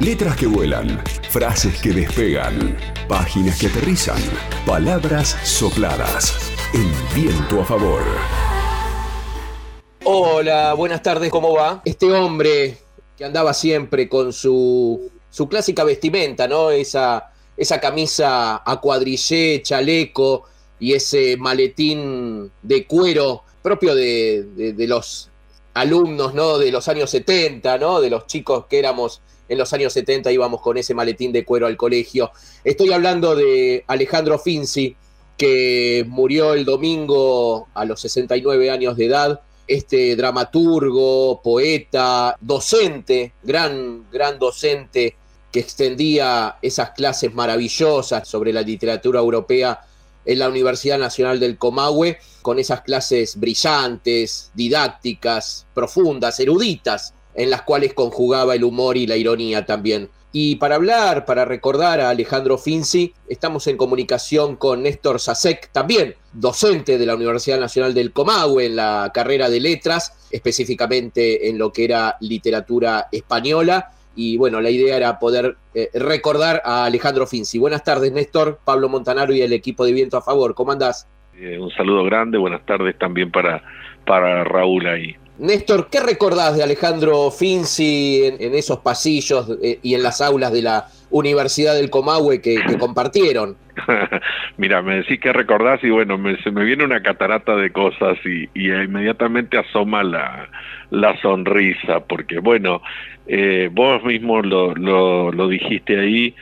Letras que vuelan, frases que despegan, páginas que aterrizan, palabras sopladas. El viento a favor. Hola, buenas tardes, ¿cómo va? Este hombre que andaba siempre con su, su clásica vestimenta, ¿no? Esa, esa camisa a cuadrillé, chaleco y ese maletín de cuero propio de, de, de los alumnos, ¿no? De los años 70, ¿no? De los chicos que éramos en los años 70 íbamos con ese maletín de cuero al colegio. Estoy hablando de Alejandro Finzi, que murió el domingo a los 69 años de edad. Este dramaturgo, poeta, docente, gran, gran docente que extendía esas clases maravillosas sobre la literatura europea en la Universidad Nacional del Comahue, con esas clases brillantes, didácticas, profundas, eruditas, en las cuales conjugaba el humor y la ironía también. Y para hablar, para recordar a Alejandro Finzi, estamos en comunicación con Néstor Sasek, también docente de la Universidad Nacional del Comahue en la carrera de letras, específicamente en lo que era literatura española. Y bueno, la idea era poder eh, recordar a Alejandro Finzi. Buenas tardes, Néstor, Pablo Montanaro y el equipo de Viento a Favor. ¿Cómo andás? Eh, un saludo grande, buenas tardes también para, para Raúl ahí. Néstor, ¿qué recordás de Alejandro Finzi en, esos pasillos eh, y en las aulas de la Universidad del Comahue que, compartieron? Mira, me decís que recordás y bueno, me, se me viene una catarata de cosas y, inmediatamente asoma la, sonrisa, porque bueno, eh, vos mismo lo, lo, lo dijiste ahí,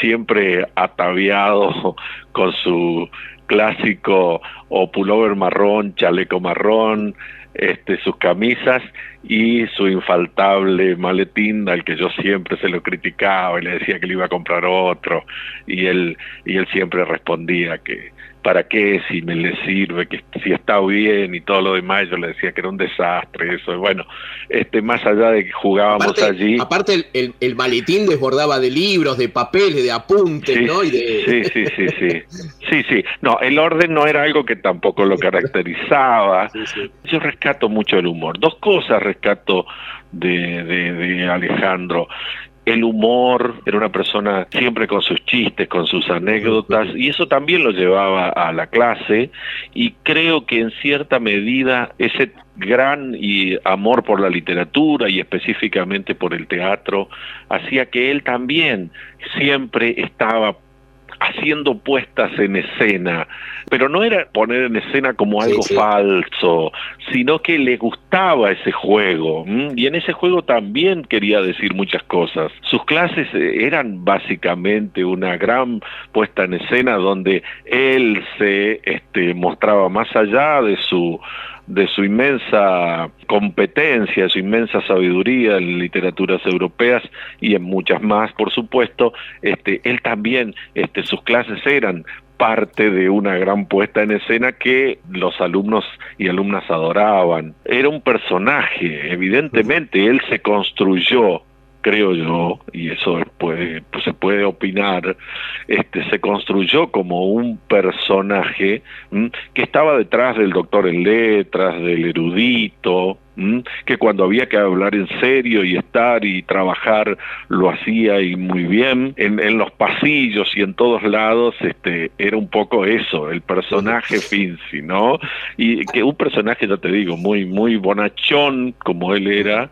siempre ataviado con su clásico o pullover marrón, chaleco marrón, este, sus camisas y su infaltable maletín al que yo siempre se lo criticaba y le decía que le iba a comprar otro. Y él y él siempre respondía que para qué si me le sirve que si está bien y todo lo demás yo le decía que era un desastre eso. Bueno este más allá de que jugábamos aparte, allí. aparte el, el, el, maletín desbordaba de libros de papeles de apuntes sí, no y de... sí sí sí sí. Sí sí. No el orden no era algo que tampoco lo caracterizaba. Sí, sí. yo rescato mucho el humor. Dos cosas rescato de, de, de Alejandro el humor, era una persona siempre con sus chistes, con sus anécdotas, y eso también lo llevaba a la clase, y creo que en cierta medida ese gran y amor por la literatura y específicamente por el teatro hacía que él también siempre estaba haciendo puestas en escena, pero no era poner en escena como algo sí, sí. falso, sino que le gustaba ese juego, y en ese juego también quería decir muchas cosas. Sus clases eh, eran básicamente una gran puesta en escena donde él se este, mostraba más allá de su de su inmensa competencia, de su inmensa sabiduría en literaturas europeas y en muchas más, por supuesto, este, él también, este, sus clases eran parte de una gran puesta en escena que los alumnos y alumnas adoraban. Era un personaje, evidentemente, él se construyó creo yo, y eso puede, pues se puede opinar, este, se construyó como un personaje ¿m? que estaba detrás del doctor en letras, del erudito, ¿m? que cuando había que hablar en serio y estar y trabajar lo hacía y muy bien, en, en los pasillos y en todos lados este, era un poco eso, el personaje Finzi, ¿no? Y que un personaje, ya te digo, muy, muy bonachón como él era,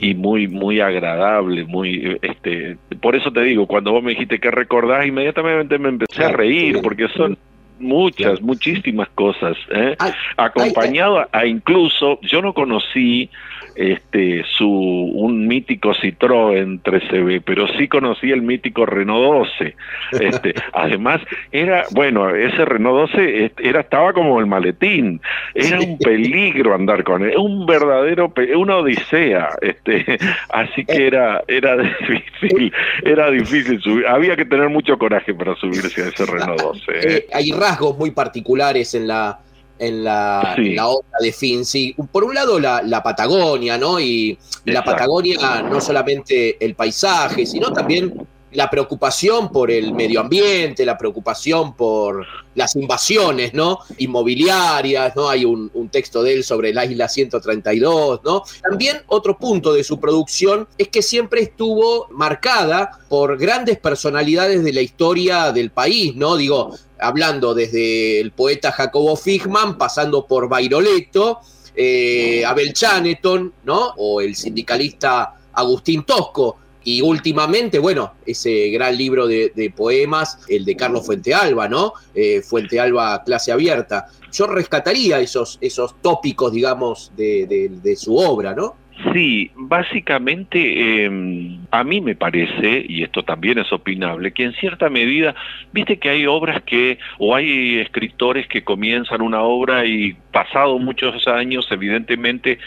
y muy muy agradable, muy este por eso te digo, cuando vos me dijiste que recordás, inmediatamente me empecé a reír porque son muchas, claro. muchísimas cosas, ¿eh? ay, acompañado ay, ay. a incluso, yo no conocí este su un mítico Citroën 13B, pero sí conocí el mítico Renault 12. Este, además era, bueno, ese Renault 12 era estaba como el maletín, era un peligro andar con él, un verdadero una odisea, este, así que era era difícil, era difícil subir, había que tener mucho coraje para subirse a ese Renault 12. ¿eh? Eh, hay rasgos muy particulares en la en la, sí. en la obra de Finzi. Por un lado, la, la Patagonia, ¿no? Y Exacto. la Patagonia, no solamente el paisaje, sino también la preocupación por el medio ambiente, la preocupación por las invasiones, ¿no? Inmobiliarias, ¿no? Hay un, texto de él sobre la isla 132, ¿no? También otro punto de su producción es que siempre estuvo marcada por grandes personalidades de la historia del país, ¿no? Digo, hablando desde el poeta Jacobo Figman, pasando por Bairoleto, eh, Abel Chaneton, ¿no? O el sindicalista Agustín Tosco y últimamente, bueno, ese gran libro de, poemas, el de Carlos Fuentealba, ¿no? Eh, Fuentealba Clase Abierta. Yo rescataría esos, esos tópicos, digamos, de, su obra, ¿no? Sí, básicamente em, a mí me parece, y esto también es opinable, que en cierta medida, viste que hay obras que, o hay escritores que comienzan una obra y pasado muchos años, evidentemente,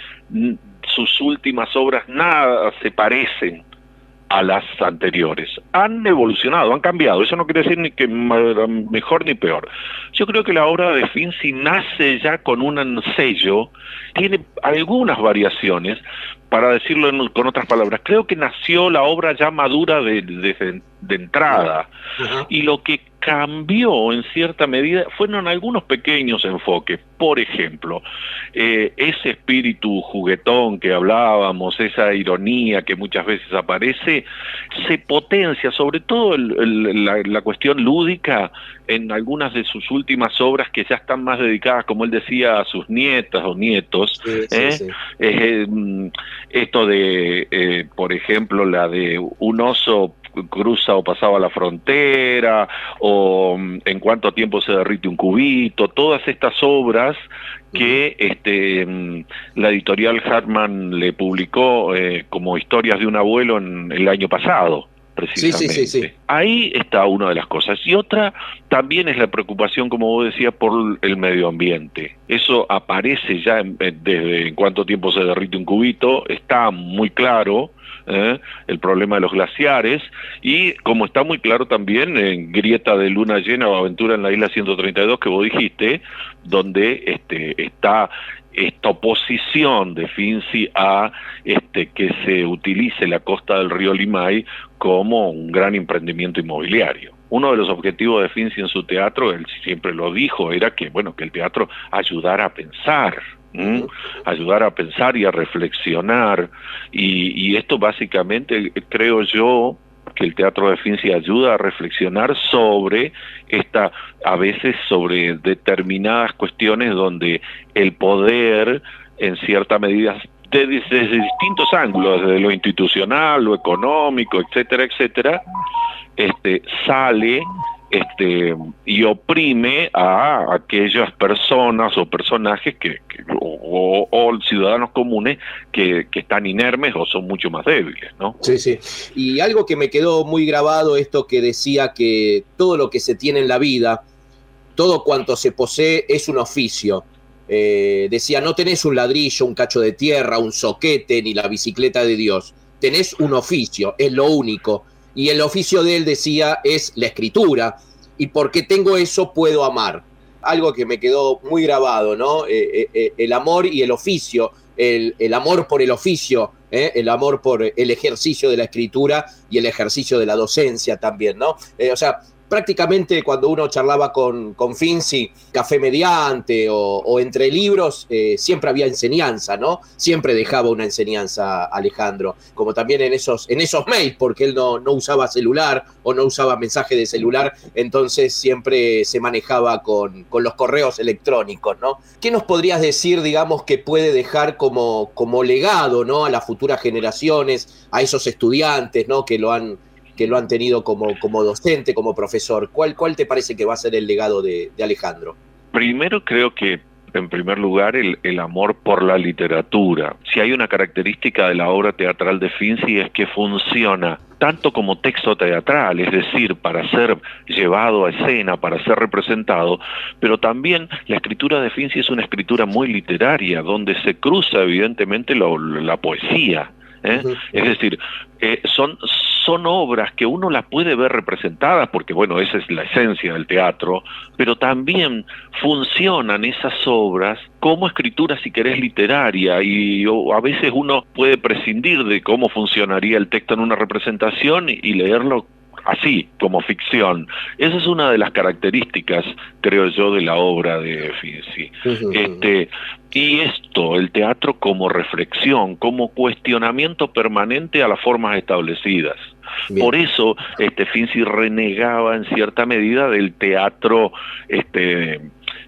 sus últimas obras nada se parecen a las anteriores. Han evolucionado, han cambiado. Eso no quiere decir ni que mejor ni peor. Yo creo que la obra de Finzi nace ya con un sello, tiene algunas variaciones, para decirlo con otras palabras. Creo que nació la obra ya madura de, entrada. Y lo que cambió en cierta medida fueron algunos pequeños enfoques. Por ejemplo, eh, ese espíritu juguetón que hablábamos, esa ironía que muchas veces aparece, se potencia, sobre todo la, cuestión lúdica, en algunas de sus últimas obras que ya están más dedicadas, como él decía, a sus nietas o nietos. ¿eh? Eh, mm, esto de, por ejemplo, la de un oso cruza o pasaba la frontera, o mm, en cuánto tiempo se derrite un cubito, todas estas obras que este, mm, la editorial Hartman le publicó eh, como historias de un abuelo en el año pasado. Precisamente. Sí, sí, sí, Ahí está una de las cosas. Y otra también es la preocupación, como vos decías, por el medio ambiente. Eso aparece ya desde en cuánto tiempo se derrite un cubito, está muy claro, ¿eh? el problema de los glaciares, y como está muy claro también en Grieta de Luna Llena o Aventura en la isla 132 que vos dijiste, donde este, está esta oposición de Finzi a este, que se utilice la costa del río Limay como un gran emprendimiento inmobiliario. Uno de los objetivos de Finzi en su teatro, él siempre lo dijo, era que bueno que el teatro ayudara a pensar, ayudar a pensar y a reflexionar. Y, esto básicamente, creo yo, que el teatro de Finzi ayuda a reflexionar sobre esta, a veces sobre determinadas cuestiones donde el poder, en cierta medida, desde, distintos ángulos, desde lo institucional, lo económico, etcétera, etcétera, este, sale este, y oprime a aquellas personas o personajes que, o, ciudadanos comunes que, están inermes o son mucho más débiles, ¿no? Sí, sí. Y algo que me quedó muy grabado, esto que decía que todo lo que se tiene en la vida, todo cuanto se posee es un oficio. Eh, decía, no tenés un ladrillo, un cacho de tierra, un soquete, ni la bicicleta de Dios. Tenés un oficio, es lo único y el oficio de él decía es la escritura, y porque tengo eso puedo amar. Algo que me quedó muy grabado, ¿no? Eh, eh, eh, el amor y el oficio, el, el amor por el oficio, el amor por el ejercicio de la escritura y el ejercicio de la docencia también, ¿no? o sea, prácticamente cuando uno charlaba con, con Finzi, café mediante o, entre libros, eh, siempre había enseñanza, ¿no? Siempre dejaba una enseñanza Alejandro, como también en esos, en esos mails, porque él no, no usaba celular o no usaba mensaje de celular, entonces siempre se manejaba con, con los correos electrónicos, ¿no? ¿Qué nos podrías decir, digamos, que puede dejar como, como legado, ¿no? A las futuras generaciones, a esos estudiantes, ¿no? Que lo han que lo han tenido como, como docente, como profesor. ¿Cuál, ¿Cuál te parece que va a ser el legado de, Alejandro? Primero creo que en primer lugar, el, el, amor por la literatura. Si hay una característica de la obra teatral de Finzi es que funciona tanto como texto teatral, es decir, para ser llevado a escena, para ser representado, pero también la escritura de Finzi es una escritura muy literaria, donde se cruza evidentemente la poesía. ¿Eh? Es decir, eh, son, son obras que uno las puede ver representadas, porque bueno, esa es la esencia del teatro, pero también funcionan esas obras como escritura, si querés, literaria, y a veces uno puede prescindir de cómo funcionaría el texto en una representación y leerlo así, como ficción. Esa es una de las características, creo yo, de la obra de Finzi. este, y esto, el teatro como reflexión, como cuestionamiento permanente a las formas establecidas. Por eso este Finzi renegaba en cierta medida del teatro, este,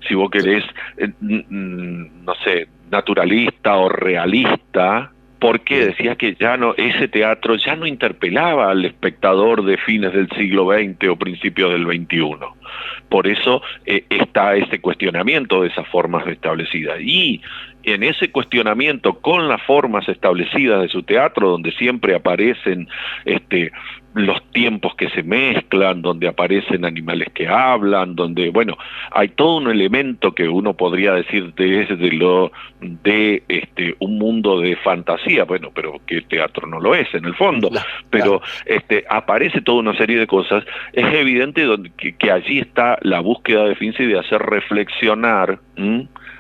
si vos querés, eh, no sé, naturalista o realista, porque decía que ya no ese teatro ya no interpelaba al espectador de fines del siglo XX o principios del XXI. Por eso eh, está ese cuestionamiento de esas formas establecidas. Y en ese cuestionamiento con las formas establecidas de su teatro, donde siempre aparecen este, los tiempos que se mezclan, donde aparecen animales que hablan, donde, bueno, hay todo un elemento que uno podría decir desde lo de este un mundo de fantasía, bueno, pero que el teatro no lo es en el fondo, pero este aparece toda una serie de cosas, es evidente donde, que, allí está la búsqueda de Finzi de hacer reflexionar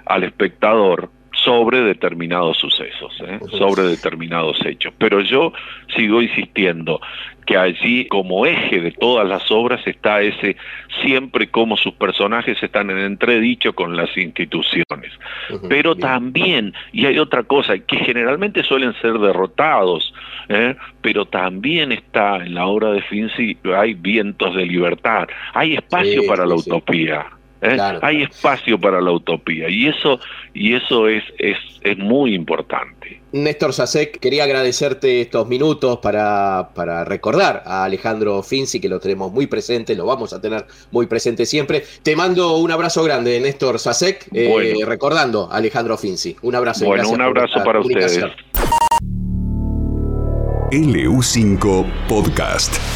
al espectador sobre determinados sucesos, ¿eh? sobre determinados hechos. Pero yo sigo insistiendo que allí como eje de todas las obras está ese siempre como sus personajes están en entredicho con las instituciones. Pero también, y hay otra cosa, que generalmente suelen ser derrotados, ¿eh? pero también está en la obra de Finzi, hay vientos de libertad, hay espacio para la utopía. ¿Eh? Hay espacio para la utopía y eso, y eso es, es, es muy importante. Néstor Sasek, quería agradecerte estos minutos para, para, recordar a Alejandro Finzi, que lo tenemos muy presente, lo vamos a tener muy presente siempre. Te mando un abrazo grande, Néstor Sasek, eh, recordando a Alejandro Finzi. Un abrazo. Bueno, un abrazo para ustedes. LU5 Podcast.